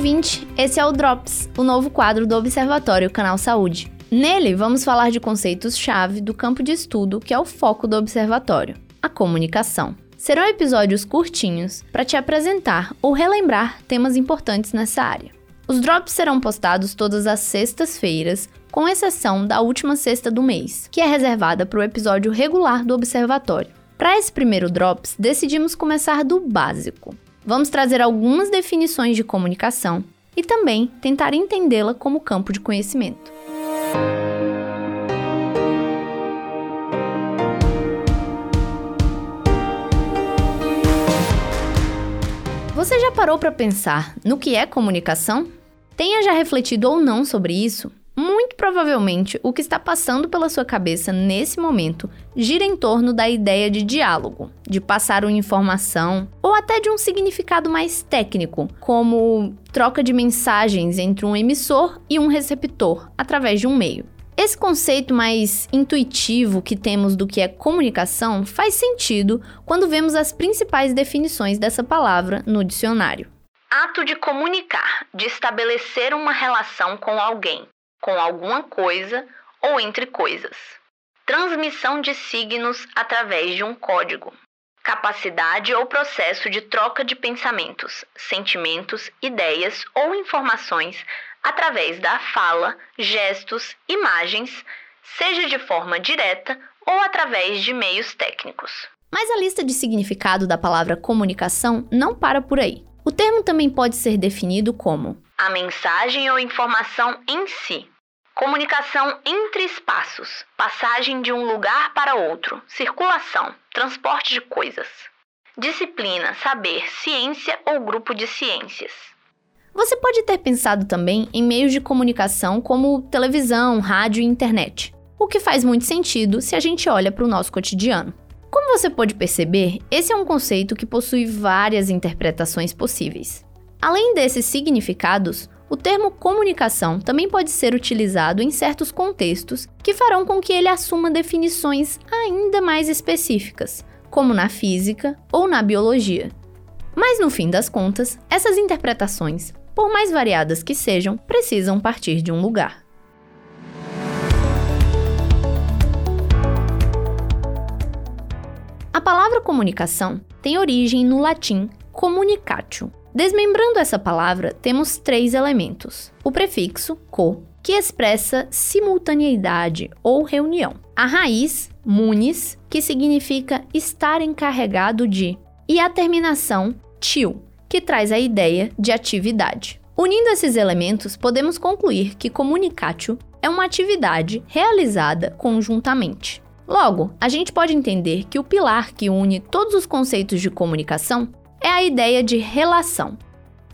ouvinte, esse é o Drops, o novo quadro do Observatório Canal Saúde. Nele, vamos falar de conceitos-chave do campo de estudo que é o foco do observatório, a comunicação. Serão episódios curtinhos para te apresentar ou relembrar temas importantes nessa área. Os drops serão postados todas as sextas-feiras, com exceção da última sexta do mês, que é reservada para o episódio regular do observatório. Para esse primeiro drops, decidimos começar do básico. Vamos trazer algumas definições de comunicação e também tentar entendê-la como campo de conhecimento. Você já parou para pensar no que é comunicação? Tenha já refletido ou não sobre isso? Provavelmente o que está passando pela sua cabeça nesse momento gira em torno da ideia de diálogo, de passar uma informação ou até de um significado mais técnico, como troca de mensagens entre um emissor e um receptor através de um meio. Esse conceito mais intuitivo que temos do que é comunicação faz sentido quando vemos as principais definições dessa palavra no dicionário. Ato de comunicar, de estabelecer uma relação com alguém, com alguma coisa ou entre coisas. Transmissão de signos através de um código. Capacidade ou processo de troca de pensamentos, sentimentos, ideias ou informações através da fala, gestos, imagens, seja de forma direta ou através de meios técnicos. Mas a lista de significado da palavra comunicação não para por aí. O termo também pode ser definido como a mensagem ou informação em si, comunicação entre espaços, passagem de um lugar para outro, circulação, transporte de coisas, disciplina, saber, ciência ou grupo de ciências. Você pode ter pensado também em meios de comunicação como televisão, rádio e internet, o que faz muito sentido se a gente olha para o nosso cotidiano. Como você pode perceber, esse é um conceito que possui várias interpretações possíveis. Além desses significados, o termo comunicação também pode ser utilizado em certos contextos que farão com que ele assuma definições ainda mais específicas, como na física ou na biologia. Mas no fim das contas, essas interpretações por mais variadas que sejam, precisam partir de um lugar. A palavra comunicação tem origem no latim communicatio. Desmembrando essa palavra, temos três elementos: o prefixo co, que expressa simultaneidade ou reunião, a raiz munis, que significa estar encarregado de, e a terminação tio, que traz a ideia de atividade. Unindo esses elementos, podemos concluir que comunicatio é uma atividade realizada conjuntamente. Logo, a gente pode entender que o pilar que une todos os conceitos de comunicação a ideia de relação.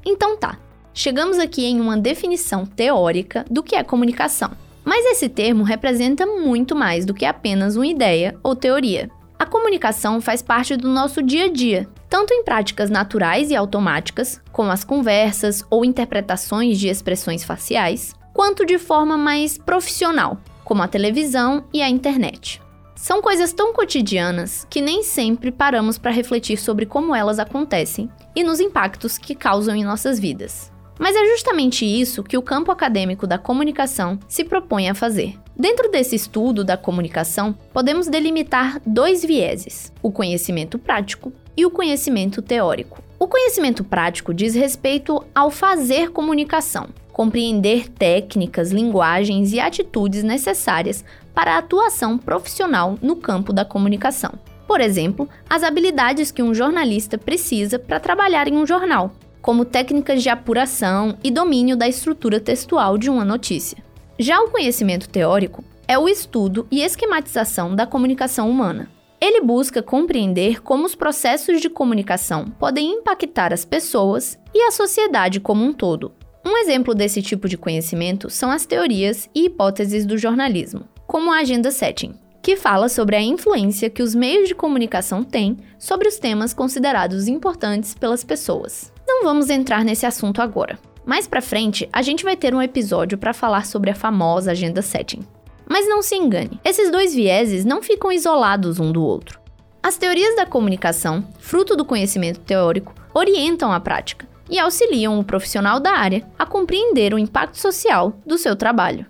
Então tá, chegamos aqui em uma definição teórica do que é comunicação. Mas esse termo representa muito mais do que apenas uma ideia ou teoria. A comunicação faz parte do nosso dia a dia, tanto em práticas naturais e automáticas, como as conversas ou interpretações de expressões faciais, quanto de forma mais profissional, como a televisão e a internet. São coisas tão cotidianas que nem sempre paramos para refletir sobre como elas acontecem e nos impactos que causam em nossas vidas. Mas é justamente isso que o campo acadêmico da comunicação se propõe a fazer. Dentro desse estudo da comunicação, podemos delimitar dois vieses: o conhecimento prático e o conhecimento teórico. O conhecimento prático diz respeito ao fazer comunicação, compreender técnicas, linguagens e atitudes necessárias para a atuação profissional no campo da comunicação. Por exemplo, as habilidades que um jornalista precisa para trabalhar em um jornal, como técnicas de apuração e domínio da estrutura textual de uma notícia. Já o conhecimento teórico é o estudo e esquematização da comunicação humana. Ele busca compreender como os processos de comunicação podem impactar as pessoas e a sociedade como um todo. Um exemplo desse tipo de conhecimento são as teorias e hipóteses do jornalismo, como a agenda setting, que fala sobre a influência que os meios de comunicação têm sobre os temas considerados importantes pelas pessoas. Não vamos entrar nesse assunto agora. Mais para frente, a gente vai ter um episódio para falar sobre a famosa agenda setting. Mas não se engane, esses dois vieses não ficam isolados um do outro. As teorias da comunicação, fruto do conhecimento teórico, orientam a prática, e auxiliam o profissional da área a compreender o impacto social do seu trabalho.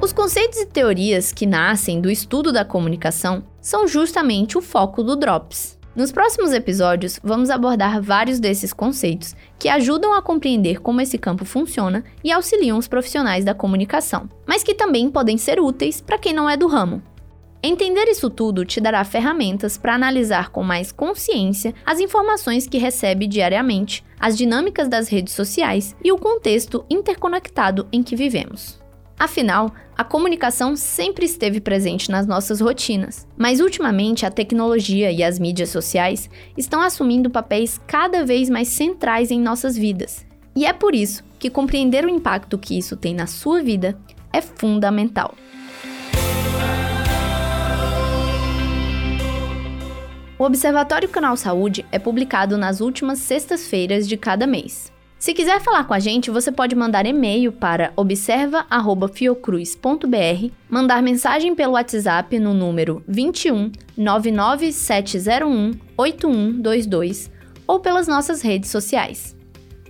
Os conceitos e teorias que nascem do estudo da comunicação são justamente o foco do Drops. Nos próximos episódios, vamos abordar vários desses conceitos que ajudam a compreender como esse campo funciona e auxiliam os profissionais da comunicação, mas que também podem ser úteis para quem não é do ramo. Entender isso tudo te dará ferramentas para analisar com mais consciência as informações que recebe diariamente, as dinâmicas das redes sociais e o contexto interconectado em que vivemos. Afinal, a comunicação sempre esteve presente nas nossas rotinas, mas ultimamente a tecnologia e as mídias sociais estão assumindo papéis cada vez mais centrais em nossas vidas. E é por isso que compreender o impacto que isso tem na sua vida é fundamental. O Observatório Canal Saúde é publicado nas últimas sextas-feiras de cada mês. Se quiser falar com a gente, você pode mandar e-mail para observa@fiocruz.br, mandar mensagem pelo WhatsApp no número 21 99701 8122 ou pelas nossas redes sociais.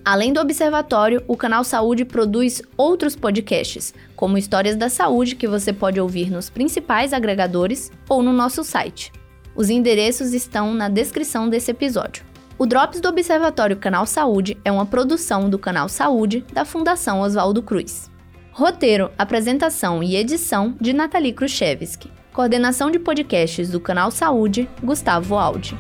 Além do Observatório, o Canal Saúde produz outros podcasts, como Histórias da Saúde, que você pode ouvir nos principais agregadores ou no nosso site. Os endereços estão na descrição desse episódio. O Drops do Observatório Canal Saúde é uma produção do Canal Saúde da Fundação Oswaldo Cruz. Roteiro, apresentação e edição de Nathalie Khrushchevsky. Coordenação de podcasts do Canal Saúde, Gustavo Aldi.